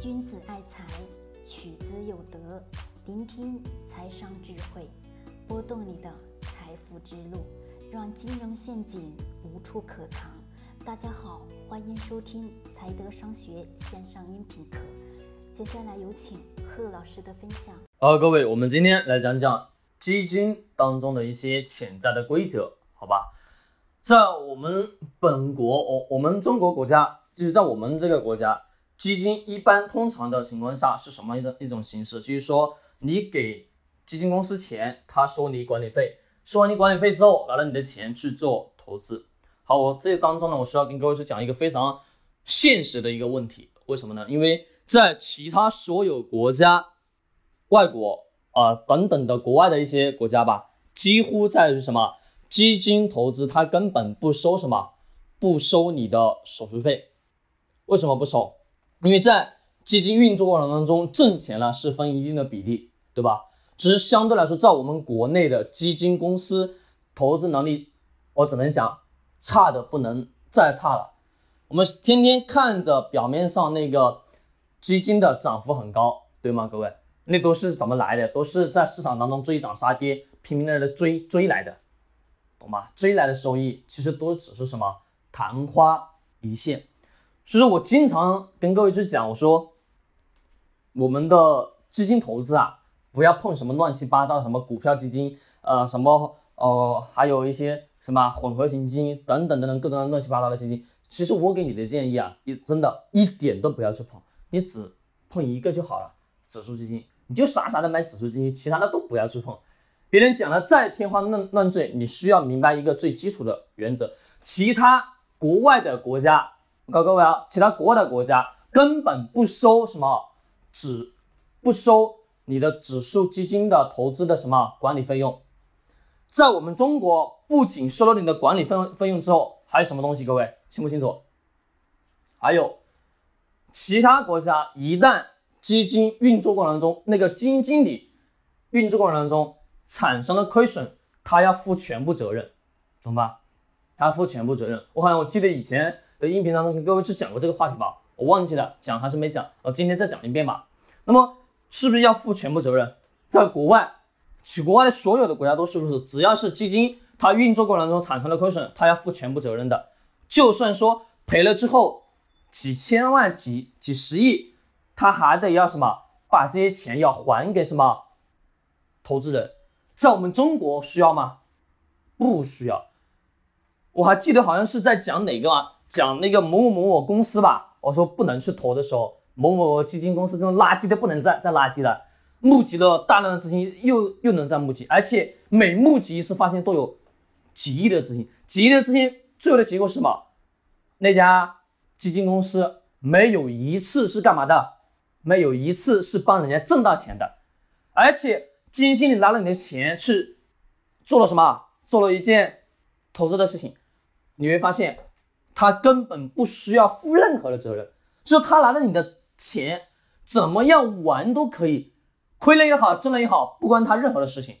君子爱财，取之有德。聆听财商智慧，拨动你的财富之路，让金融陷阱无处可藏。大家好，欢迎收听财德商学线上音频课。接下来有请贺老师的分享。好，各位，我们今天来讲讲基金当中的一些潜在的规则，好吧？在我们本国，我我们中国国家，就是在我们这个国家。基金一般通常的情况下是什么的一种形式？就是说，你给基金公司钱，他收你管理费，收完你管理费之后，拿了你的钱去做投资。好，我这当中呢，我需要跟各位去讲一个非常现实的一个问题，为什么呢？因为在其他所有国家、外国啊等等的国外的一些国家吧，几乎在于什么基金投资，它根本不收什么，不收你的手续费。为什么不收？因为在基金运作过程当中，挣钱呢是分一定的比例，对吧？只是相对来说，在我们国内的基金公司投资能力，我只能讲差的不能再差了。我们天天看着表面上那个基金的涨幅很高，对吗？各位，那都是怎么来的？都是在市场当中追涨杀跌，拼命的追追来的，懂吗？追来的收益其实都只是什么昙花一现。所以说我经常跟各位去讲，我说我们的基金投资啊，不要碰什么乱七八糟什么股票基金，呃，什么呃，还有一些什么混合型基金等等等等各种乱七八糟的基金。其实我给你的建议啊，一真的一点都不要去碰，你只碰一个就好了，指数基金，你就傻傻的买指数基金，其他的都不要去碰。别人讲的再天花乱乱坠，你需要明白一个最基础的原则，其他国外的国家。告诉各位啊，其他国外的国家根本不收什么指，不收你的指数基金的投资的什么管理费用。在我们中国，不仅收了你的管理费费用之后，还有什么东西？各位清不清楚？还有其他国家一旦基金运作过程中，那个基金经理运作过程当中产生了亏损，他要负全部责任，懂吧？他负全部责任。我好像我记得以前。在音频当中跟各位去讲过这个话题吧，我忘记了讲还是没讲，我今天再讲一遍吧。那么是不是要负全部责任？在国外，取国外的所有的国家都是不是，只要是基金它运作过程中产生了亏损，它要负全部责任的。就算说赔了之后几千万、几几十亿，他还得要什么？把这些钱要还给什么投资人？在我们中国需要吗？不需要。我还记得好像是在讲哪个啊？讲那个某某某某公司吧，我说不能去投的时候，某某基金公司这种垃圾的不能再再垃圾了，募集了大量的资金，又又能再募集，而且每募集一次，发现都有几亿的资金，几亿的资金，最后的结果是什么？那家基金公司没有一次是干嘛的？没有一次是帮人家挣到钱的，而且基金经理拿了你的钱去做了什么？做了一件投资的事情，你会发现。他根本不需要负任何的责任，就他拿了你的钱，怎么样玩都可以，亏了也好，挣了也好，不关他任何的事情。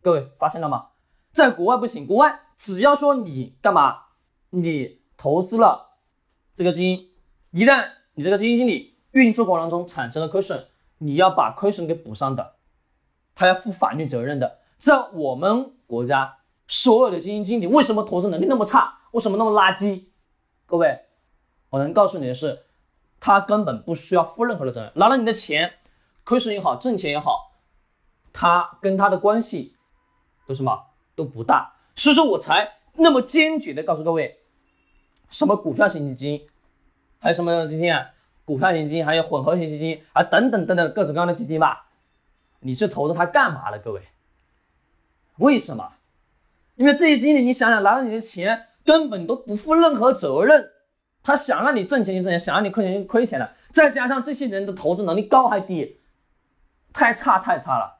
各位发现了吗？在国外不行，国外只要说你干嘛，你投资了这个基金，一旦你这个基金经理运作过程中产生了亏损，你要把亏损给补上的，他要负法律责任的。在我们国家，所有的基金经理为什么投资能力那么差？为什么那么垃圾？各位，我能告诉你的是，他根本不需要负任何的责任，拿了你的钱，亏损也好，挣钱也好，他跟他的关系都什么都不大，所以说我才那么坚决的告诉各位，什么股票型基金，还有什么基金啊？股票型基金，还有混合型基金啊，等等等等各种各样的基金吧，你去投资它干嘛了？各位，为什么？因为这些经理，你想想，拿了你的钱。根本都不负任何责任，他想让你挣钱就挣钱，想让你亏钱就亏钱了。再加上这些人的投资能力高还低，太差太差了。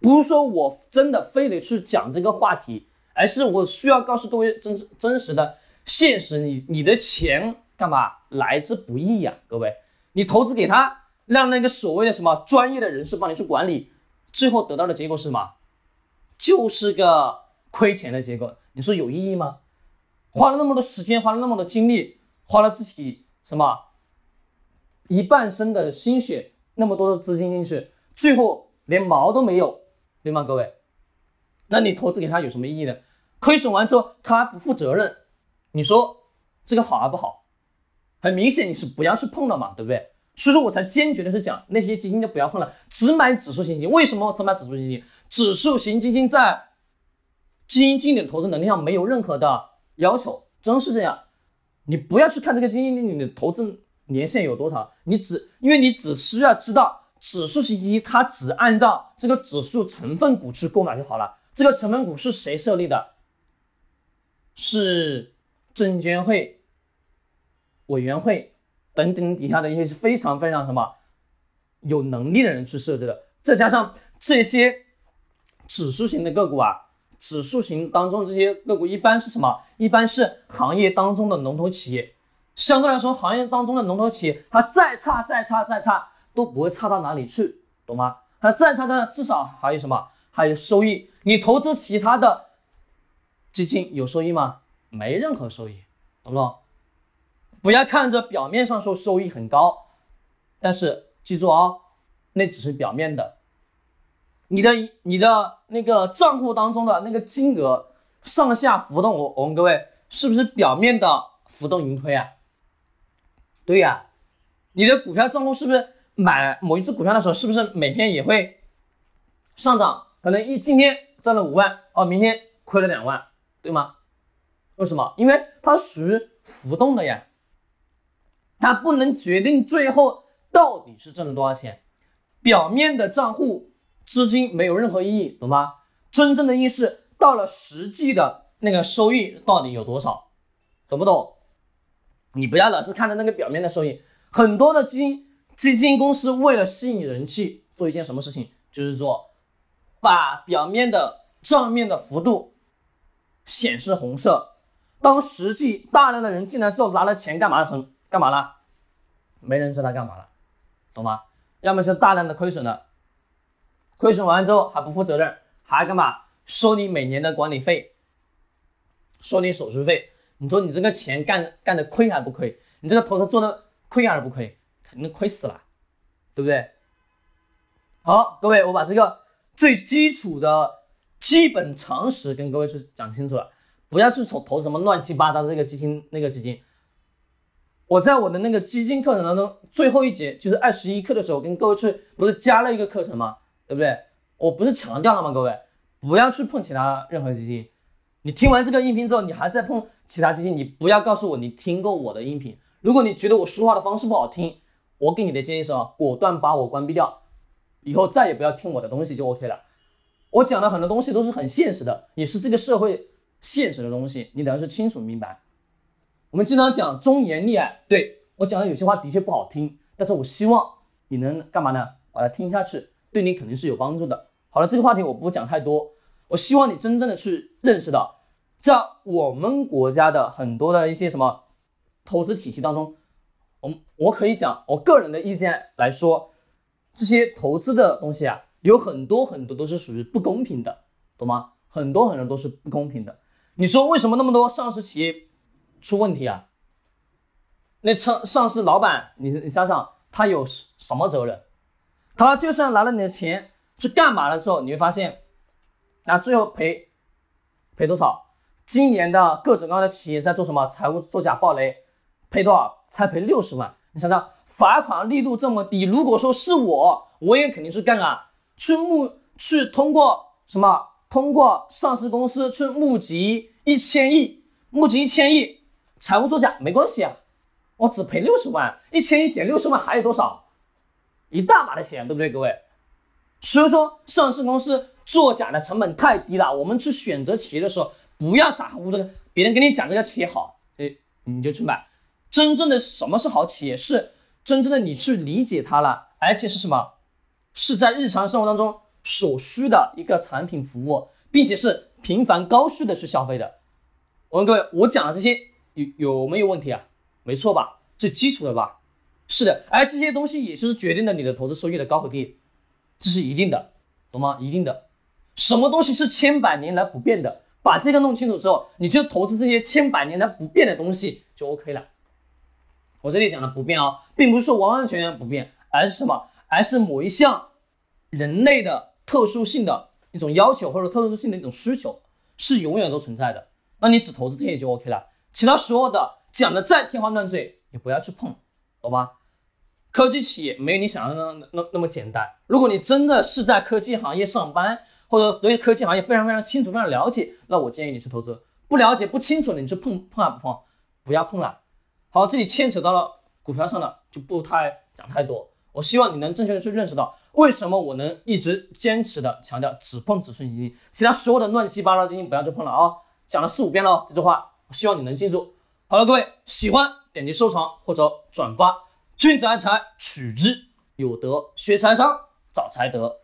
不是说我真的非得去讲这个话题，而是我需要告诉各位真真实的现实。你你的钱干嘛来之不易呀？各位，你投资给他，让那个所谓的什么专业的人士帮你去管理，最后得到的结果是什么？就是个亏钱的结果。你说有意义吗？花了那么多时间，花了那么多精力，花了自己什么一半生的心血，那么多的资金进去，最后连毛都没有，对吗？各位，那你投资给他有什么意义呢？亏损完之后他还不负责任，你说这个好还不好？很明显你是不要去碰的嘛，对不对？所以说我才坚决的是讲那些基金就不要碰了，只买指数型基金。为什么只买指数型基金？指数型基金在基金经理的投资能力上没有任何的要求，真是这样。你不要去看这个基金经理的投资年限有多长，你只因为你只需要知道指数型基金它只按照这个指数成分股去购买就好了。这个成分股是谁设立的？是证监会委员会。等等底下的一些非常非常什么有能力的人去设置的，再加上这些指数型的个股啊，指数型当中这些个股一般是什么？一般是行业当中的龙头企业。相对来说，行业当中的龙头企业，它再差再差再差都不会差到哪里去，懂吗？它再差再差至少还有什么？还有收益。你投资其他的基金有收益吗？没任何收益，懂不懂？不要看着表面上说收益很高，但是记住哦，那只是表面的。你的你的那个账户当中的那个金额上下浮动，我我问各位，是不是表面的浮动盈亏啊？对呀，你的股票账户是不是买某一只股票的时候，是不是每天也会上涨？可能一今天赚了五万，哦，明天亏了两万，对吗？为什么？因为它属于浮动的呀。它不能决定最后到底是挣了多少钱，表面的账户资金没有任何意义，懂吗？真正的意义是到了实际的那个收益到底有多少，懂不懂？你不要老是看着那个表面的收益，很多的基金基金公司为了吸引人气，做一件什么事情，就是说把表面的账面的幅度显示红色，当实际大量的人进来之后拿了钱干嘛的？干嘛了？没人知道干嘛了，懂吗？要么是大量的亏损了，亏损完之后还不负责任，还干嘛？收你每年的管理费，收你手续费。你说你这个钱干干的亏还不亏？你这个投资做的亏还是不亏？肯定亏死了，对不对？好，各位，我把这个最基础的基本常识跟各位去讲清楚了，不要去投投什么乱七八糟的这个基金那个基金。我在我的那个基金课程当中，最后一节就是二十一课的时候，跟各位去不是加了一个课程吗？对不对？我不是强调了吗？各位不要去碰其他任何基金。你听完这个音频之后，你还在碰其他基金，你不要告诉我你听过我的音频。如果你觉得我说话的方式不好听，我给你的建议是啊，果断把我关闭掉，以后再也不要听我的东西就 OK 了。我讲的很多东西都是很现实的，也是这个社会现实的东西，你得要是清楚明白。我们经常讲忠言逆耳，对我讲的有些话的确不好听，但是我希望你能干嘛呢？把它听下去，对你肯定是有帮助的。好了，这个话题我不讲太多，我希望你真正的去认识到，在我们国家的很多的一些什么投资体系当中，我我可以讲我个人的意见来说，这些投资的东西啊，有很多很多都是属于不公平的，懂吗？很多很多都是不公平的。你说为什么那么多上市企业？出问题啊？那上上市老板，你你想想，他有什么责任？他就算拿了你的钱去干嘛了之后，你会发现，那最后赔赔多少？今年的各种各样的企业在做什么？财务作假暴雷，赔多少？才赔六十万。你想想，罚款力度这么低，如果说是我，我也肯定是干啊，去募去通过什么？通过上市公司去募集一千亿，募集一千亿。财务作假没关系啊，我只赔六十万，一千亿减六十万还有多少？一大把的钱，对不对，各位？所以说，上市公司作假的成本太低了。我们去选择企业的时候，不要傻乎乎的，别人跟你讲这个企业好，哎，你就去买。真正的什么是好企业？是真正的你去理解它了，而且是什么？是在日常生活当中所需的一个产品服务，并且是频繁高需的去消费的。我问各位，我讲的这些。有有没有问题啊？没错吧？最基础的吧？是的，而这些东西也就是决定了你的投资收益的高和低，这是一定的，懂吗？一定的。什么东西是千百年来不变的？把这个弄清楚之后，你就投资这些千百年来不变的东西就 OK 了。我这里讲的不变哦，并不是说完完全全不变，而是什么？而是某一项人类的特殊性的一种要求或者特殊性的一种需求是永远都存在的。那你只投资这些就 OK 了，其他所有的讲的再天花乱坠，你不要去碰，懂吧？科技企业没有你想象的那那那么简单。如果你真的是在科技行业上班，或者对科技行业非常非常清楚、非常了解，那我建议你去投资。不了解、不清楚的，你去碰碰还不碰？不要碰了。好，这里牵扯到了股票上的，就不太讲太多。我希望你能正确的去认识到，为什么我能一直坚持的强调只碰指数基金，其他所有的乱七八糟基金不要去碰了啊！讲了四五遍了这句话，我希望你能记住。好了，各位喜欢点击收藏或者转发，君子爱财，取之有德；学财商，找财德。